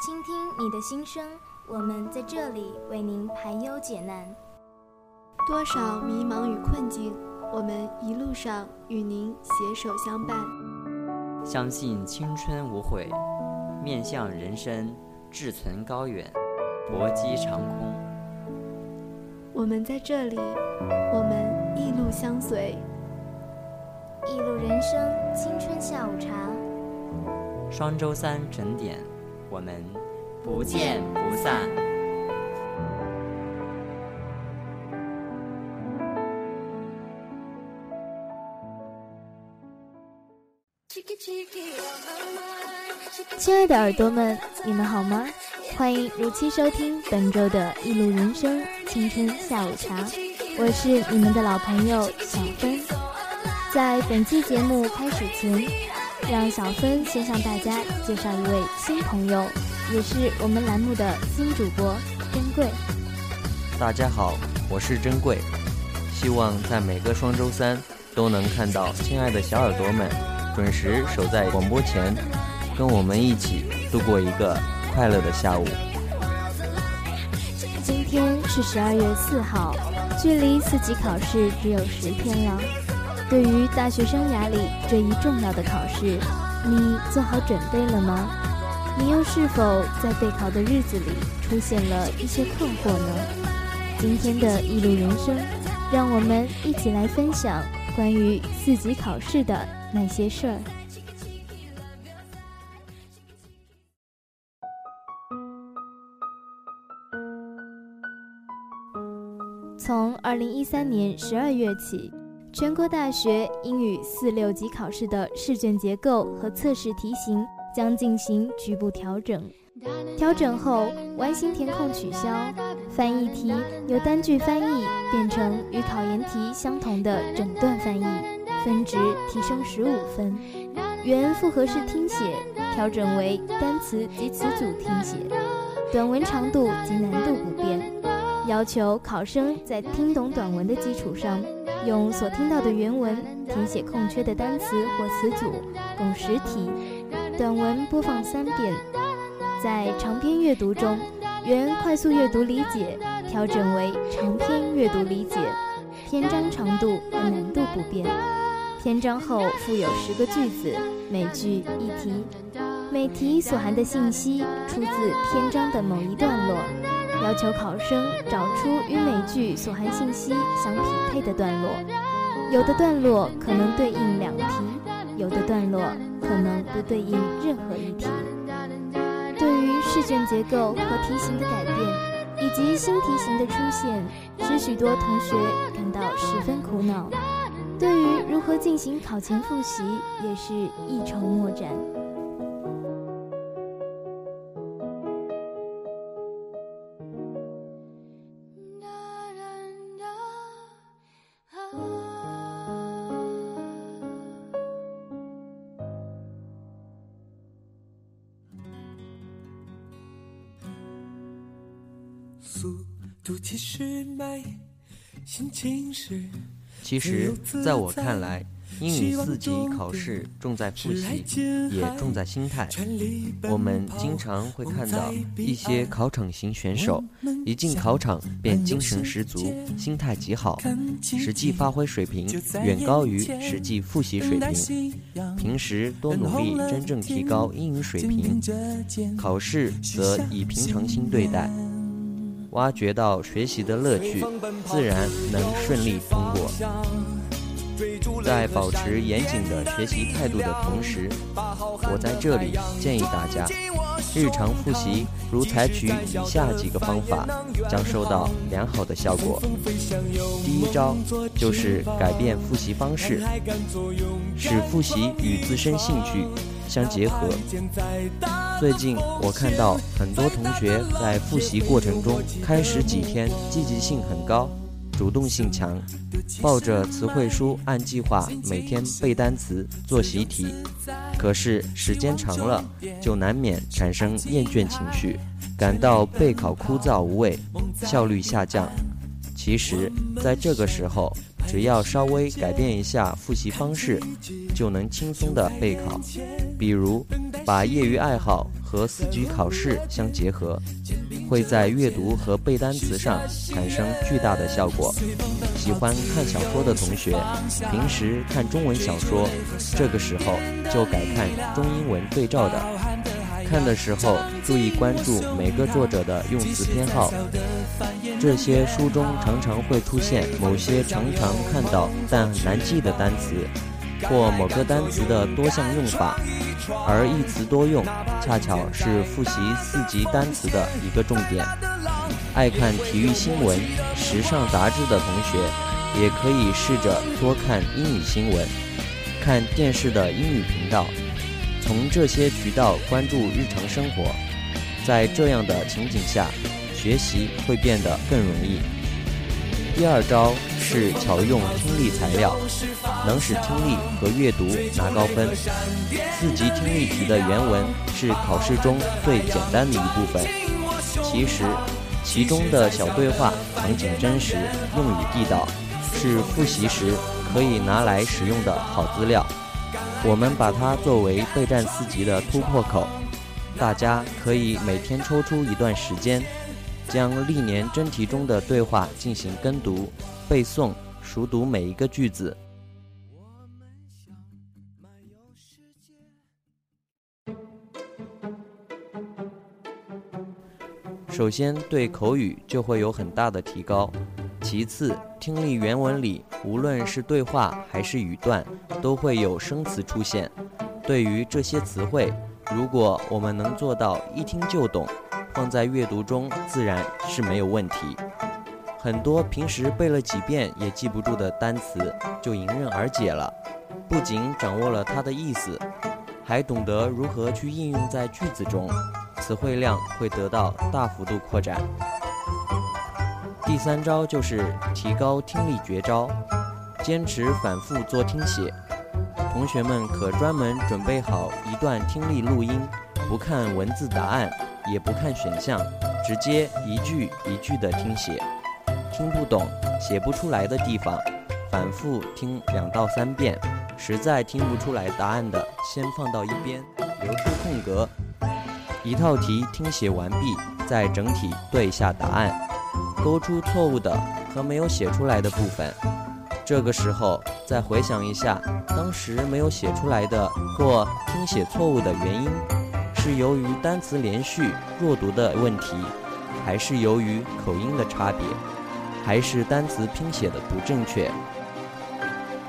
倾听你的心声，我们在这里为您排忧解难。多少迷茫与困境，我们一路上与您携手相伴。相信青春无悔，面向人生，志存高远，搏击长空。我们在这里，我们一路相随。一路人生，青春下午茶。双周三整点。我们不见不散。亲爱的耳朵们，你们好吗？欢迎如期收听本周的《一路人生青春下午茶》，我是你们的老朋友小芬。在本期节目开始前。让小芬先向大家介绍一位新朋友，也是我们栏目的新主播珍贵。大家好，我是珍贵，希望在每个双周三都能看到亲爱的小耳朵们准时守在广播前，跟我们一起度过一个快乐的下午。今天是十二月四号，距离四级考试只有十天了。对于大学生涯里这一重要的考试，你做好准备了吗？你又是否在备考的日子里出现了一些困惑呢？今天的一路人生，让我们一起来分享关于四级考试的那些事儿。从二零一三年十二月起。全国大学英语四六级考试的试卷结构和测试题型将进行局部调整。调整后，完形填空取消，翻译题由单句翻译变成与考研题相同的整段翻译，分值提升十五分。原复合式听写调整为单词及词组听写，短文长度及难度不变，要求考生在听懂短文的基础上。用所听到的原文填写空缺的单词或词组，共十题。短文播放三遍。在长篇阅读中，原快速阅读理解调整为长篇阅读理解，篇章长度和难度不变。篇章后附有十个句子，每句一题，每题所含的信息出自篇章的某一段落。要求考生找出与每句所含信息相匹配的段落，有的段落可能对应两题，有的段落可能不对应任何一题。对于试卷结构和题型的改变，以及新题型的出现，使许多同学感到十分苦恼。对于如何进行考前复习，也是一筹莫展。其实，在我看来，英语四级考试重在复习，也重在心态。我们经常会看到一些考场型选手，一进考场便精神十足，心态极好，实际发挥水平远高于实际复习水平。平时多努力，真正提高英语水平，考试则以平常心对待。挖掘到学习的乐趣，自然能顺利通过。在保持严谨的学习态度的同时，我在这里建议大家，日常复习如采取以下几个方法，将收到良好的效果。第一招就是改变复习方式，使复习与自身兴趣相结合。最近我看到很多同学在复习过程中，开始几天积极性很高，主动性强，抱着词汇书按计划每天背单词、做习题。可是时间长了，就难免产生厌倦情绪，感到备考枯燥无味，效率下降。其实，在这个时候，只要稍微改变一下复习方式，就能轻松的备考。比如，把业余爱好和四级考试相结合，会在阅读和背单词上产生巨大的效果。喜欢看小说的同学，平时看中文小说，这个时候就改看中英文对照的。看的时候注意关注每个作者的用词偏好，这些书中常常会出现某些常常看到但难记的单词，或某个单词的多项用法。而一词多用，恰巧是复习四级单词的一个重点。爱看体育新闻、时尚杂志的同学，也可以试着多看英语新闻，看电视的英语频道，从这些渠道关注日常生活。在这样的情景下，学习会变得更容易。第二招是巧用听力材料，能使听力和阅读拿高分。四级听力题的原文是考试中最简单的一部分，其实其中的小对话场景真实，用语地道，是复习时可以拿来使用的好资料。我们把它作为备战四级的突破口，大家可以每天抽出一段时间。将历年真题中的对话进行跟读、背诵、熟读每一个句子。首先，对口语就会有很大的提高。其次，听力原文里无论是对话还是语段，都会有生词出现。对于这些词汇，如果我们能做到一听就懂。放在阅读中自然是没有问题。很多平时背了几遍也记不住的单词就迎刃而解了，不仅掌握了它的意思，还懂得如何去应用在句子中，词汇量会得到大幅度扩展。第三招就是提高听力绝招，坚持反复做听写。同学们可专门准备好一段听力录音，不看文字答案。也不看选项，直接一句一句的听写。听不懂、写不出来的地方，反复听两到三遍。实在听不出来答案的，先放到一边，留出空格。一套题听写完毕，再整体对一下答案，勾出错误的和没有写出来的部分。这个时候再回想一下当时没有写出来的或听写错误的原因。是由于单词连续弱读的问题，还是由于口音的差别，还是单词拼写的不正确？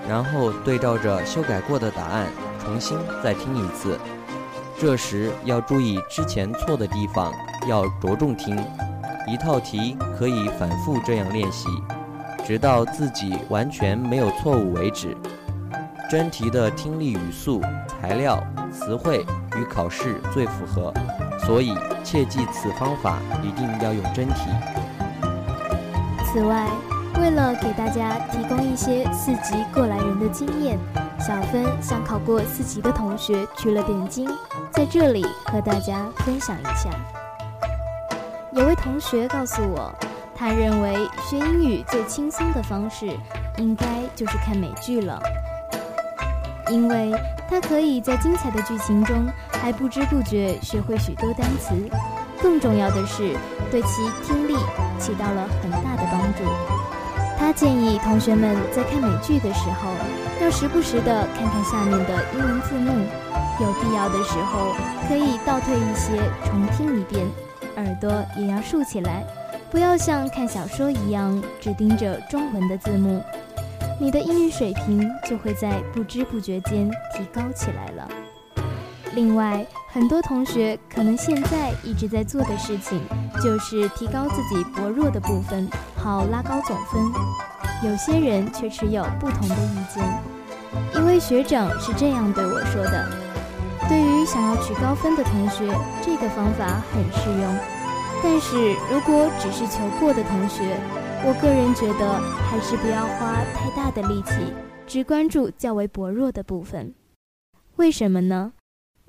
然后对照着修改过的答案重新再听一次。这时要注意之前错的地方，要着重听。一套题可以反复这样练习，直到自己完全没有错误为止。真题的听力语速、材料、词汇。与考试最符合，所以切记此方法一定要用真题。此外，为了给大家提供一些四级过来人的经验，小芬向考过四级的同学取了点经，在这里和大家分享一下。有位同学告诉我，他认为学英语最轻松的方式，应该就是看美剧了，因为。他可以在精彩的剧情中还不知不觉学会许多单词，更重要的是对其听力起到了很大的帮助。他建议同学们在看美剧的时候，要时不时地看看下面的英文字幕，有必要的时候可以倒退一些重听一遍，耳朵也要竖起来，不要像看小说一样只盯着中文的字幕。你的英语水平就会在不知不觉间提高起来了。另外，很多同学可能现在一直在做的事情，就是提高自己薄弱的部分，好拉高总分。有些人却持有不同的意见。一位学长是这样对我说的：“对于想要取高分的同学，这个方法很适用；但是如果只是求过的同学，”我个人觉得，还是不要花太大的力气，只关注较为薄弱的部分。为什么呢？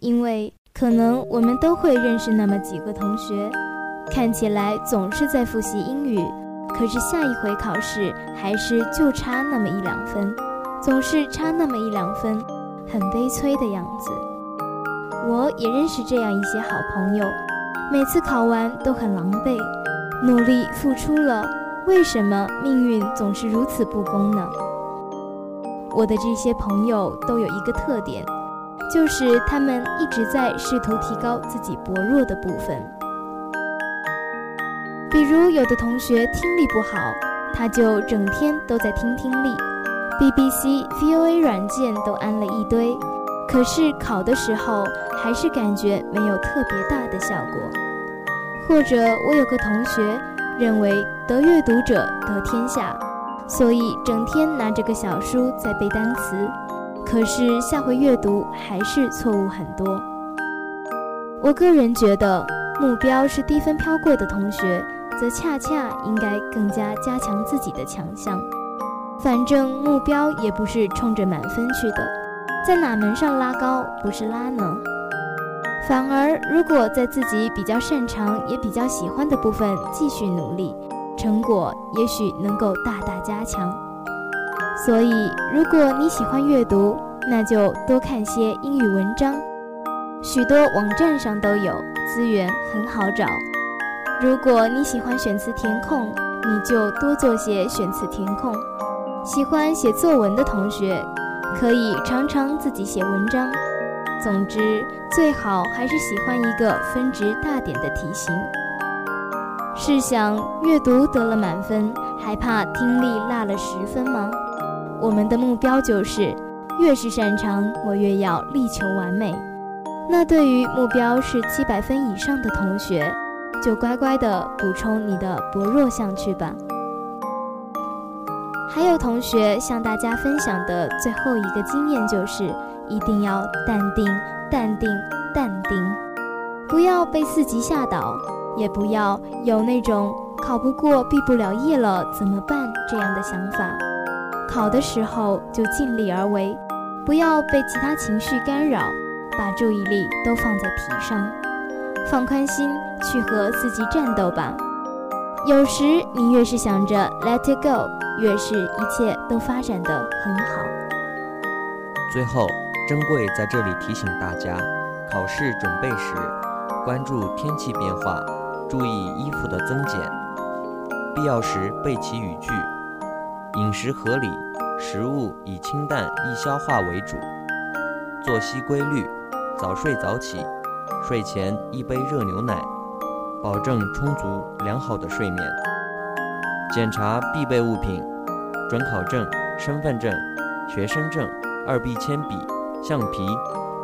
因为可能我们都会认识那么几个同学，看起来总是在复习英语，可是下一回考试还是就差那么一两分，总是差那么一两分，很悲催的样子。我也认识这样一些好朋友，每次考完都很狼狈，努力付出了，为什么命运总是如此不公呢？我的这些朋友都有一个特点，就是他们一直在试图提高自己薄弱的部分。比如，有的同学听力不好，他就整天都在听听力，BBC、VOA 软件都安了一堆，可是考的时候还是感觉没有特别大的效果。或者，我有个同学认为得阅读者得天下。所以整天拿着个小书在背单词，可是下回阅读还是错误很多。我个人觉得，目标是低分飘过的同学，则恰恰应该更加加强自己的强项。反正目标也不是冲着满分去的，在哪门上拉高不是拉呢？反而如果在自己比较擅长也比较喜欢的部分继续努力。成果也许能够大大加强，所以如果你喜欢阅读，那就多看些英语文章，许多网站上都有资源，很好找。如果你喜欢选词填空，你就多做些选词填空。喜欢写作文的同学，可以常常自己写文章。总之，最好还是喜欢一个分值大点的题型。试想，阅读得了满分，还怕听力落了十分吗？我们的目标就是，越是擅长，我越要力求完美。那对于目标是七百分以上的同学，就乖乖的补充你的薄弱项去吧。还有同学向大家分享的最后一个经验就是，一定要淡定，淡定，淡定，不要被四级吓倒。也不要有那种考不过、毕不了业了怎么办这样的想法。考的时候就尽力而为，不要被其他情绪干扰，把注意力都放在题上，放宽心去和自己战斗吧。有时你越是想着 let it go，越是一切都发展的很好。最后，珍贵在这里提醒大家，考试准备时关注天气变化。注意衣服的增减，必要时备齐语句。饮食合理，食物以清淡易消化为主。作息规律，早睡早起，睡前一杯热牛奶，保证充足良好的睡眠。检查必备物品：准考证、身份证、学生证、二 B 铅笔、橡皮、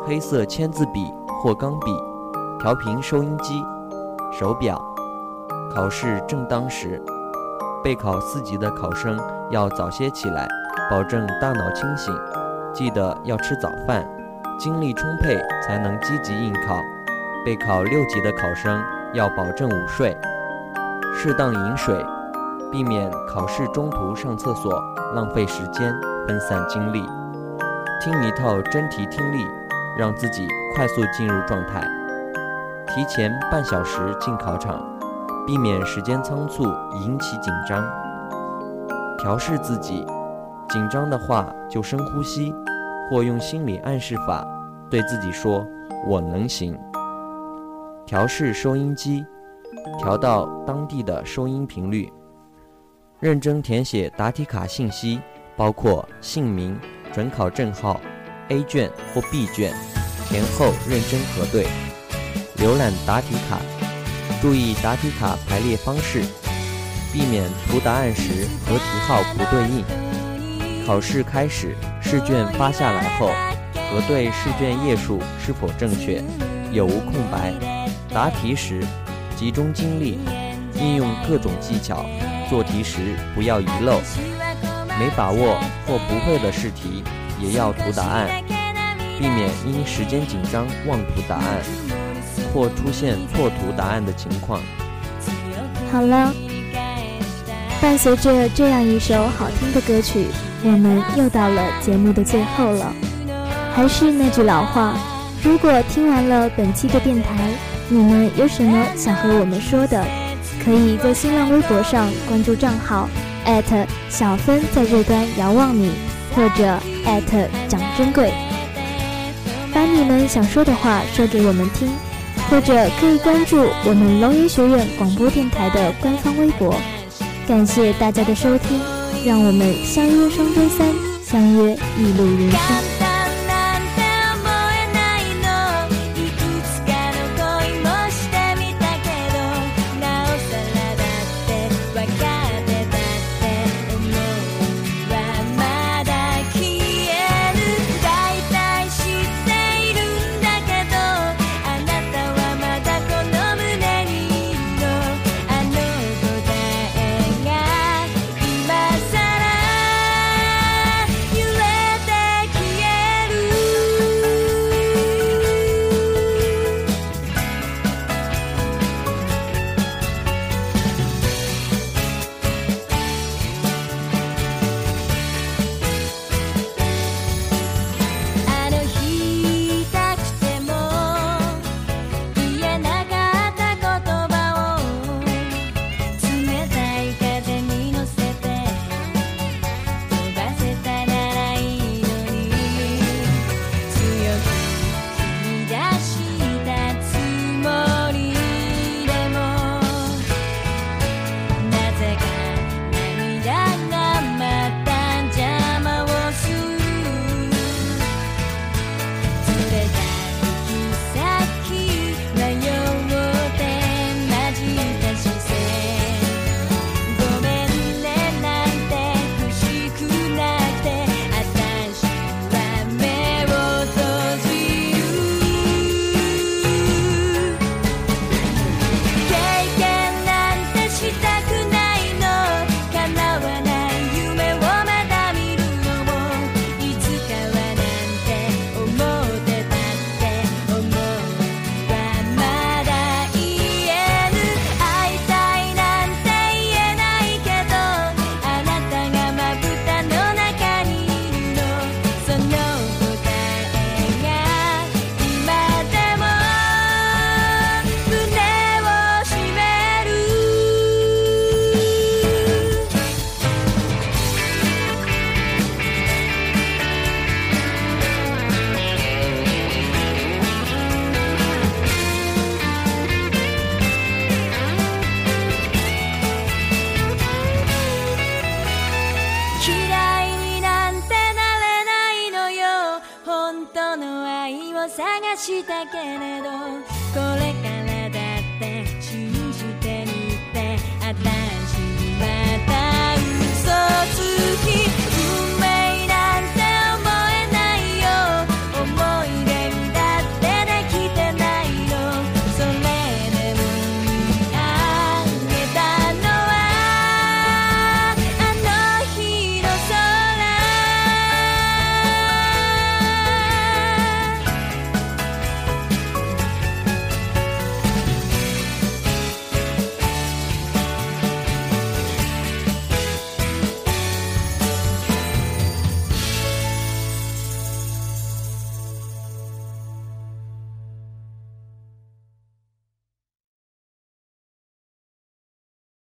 黑色签字笔或钢笔、调频收音机。手表，考试正当时，备考四级的考生要早些起来，保证大脑清醒。记得要吃早饭，精力充沛才能积极应考。备考六级的考生要保证午睡，适当饮水，避免考试中途上厕所，浪费时间，分散精力。听一套真题听力，让自己快速进入状态。提前半小时进考场，避免时间仓促引起紧张。调试自己，紧张的话就深呼吸，或用心理暗示法对自己说“我能行”。调试收音机，调到当地的收音频率。认真填写答题卡信息，包括姓名、准考证号、A 卷或 B 卷，填后认真核对。浏览答题卡，注意答题卡排列方式，避免涂答案时和题号不对应。考试开始，试卷发下来后，核对试卷页数是否正确，有无空白。答题时，集中精力，应用各种技巧，做题时不要遗漏。没把握或不会的试题，也要涂答案，避免因时间紧张忘涂答案。或出现错涂答案的情况。好了，伴随着这样一首好听的歌曲，我们又到了节目的最后了。还是那句老话，如果听完了本期的电台，你们有什么想和我们说的，可以在新浪微博上关注账号小芬在这端遥望你，或者蒋珍贵。把你们想说的话说给我们听，或者可以关注我们龙岩学院广播电台的官方微博。感谢大家的收听，让我们相约双周三，相约一路人生。